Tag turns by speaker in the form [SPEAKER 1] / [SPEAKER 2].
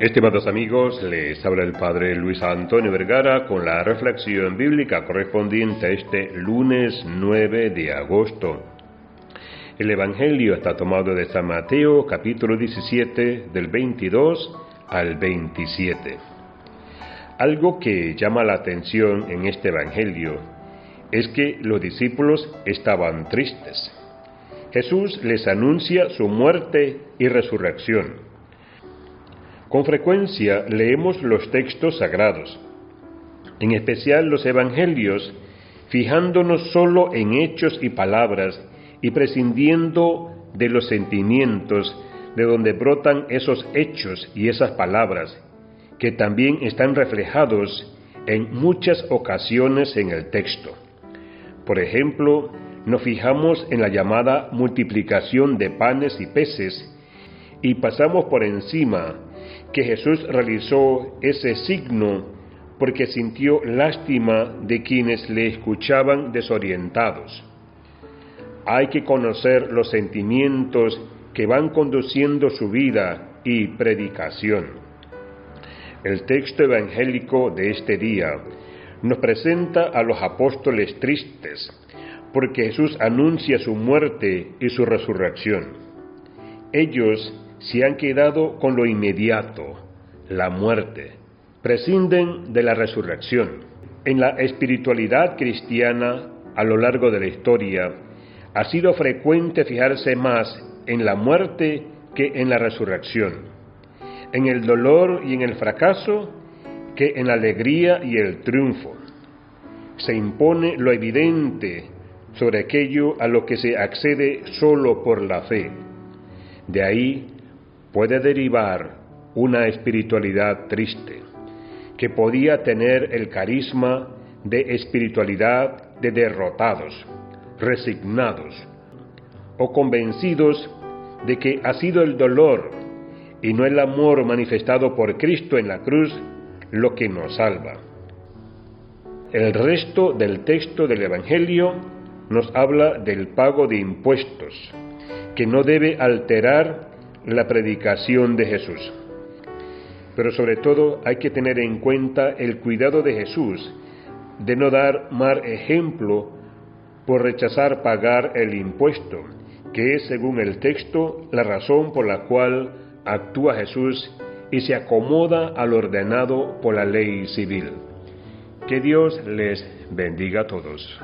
[SPEAKER 1] Estimados amigos, les habla el Padre Luis Antonio Vergara con la reflexión bíblica correspondiente a este lunes 9 de agosto. El Evangelio está tomado de San Mateo capítulo 17 del 22 al 27. Algo que llama la atención en este Evangelio es que los discípulos estaban tristes. Jesús les anuncia su muerte y resurrección con frecuencia leemos los textos sagrados, en especial los evangelios, fijándonos solo en hechos y palabras y prescindiendo de los sentimientos de donde brotan esos hechos y esas palabras, que también están reflejados en muchas ocasiones en el texto. Por ejemplo, nos fijamos en la llamada multiplicación de panes y peces y pasamos por encima que Jesús realizó ese signo porque sintió lástima de quienes le escuchaban desorientados. Hay que conocer los sentimientos que van conduciendo su vida y predicación. El texto evangélico de este día nos presenta a los apóstoles tristes, porque Jesús anuncia su muerte y su resurrección. Ellos se han quedado con lo inmediato, la muerte. Prescinden de la resurrección. En la espiritualidad cristiana, a lo largo de la historia, ha sido frecuente fijarse más en la muerte que en la resurrección, en el dolor y en el fracaso que en la alegría y el triunfo. Se impone lo evidente sobre aquello a lo que se accede solo por la fe. De ahí puede derivar una espiritualidad triste, que podía tener el carisma de espiritualidad de derrotados, resignados o convencidos de que ha sido el dolor y no el amor manifestado por Cristo en la cruz lo que nos salva. El resto del texto del Evangelio nos habla del pago de impuestos, que no debe alterar la predicación de Jesús. Pero sobre todo hay que tener en cuenta el cuidado de Jesús de no dar mal ejemplo por rechazar pagar el impuesto, que es, según el texto, la razón por la cual actúa Jesús y se acomoda al ordenado por la ley civil. Que Dios les bendiga a todos.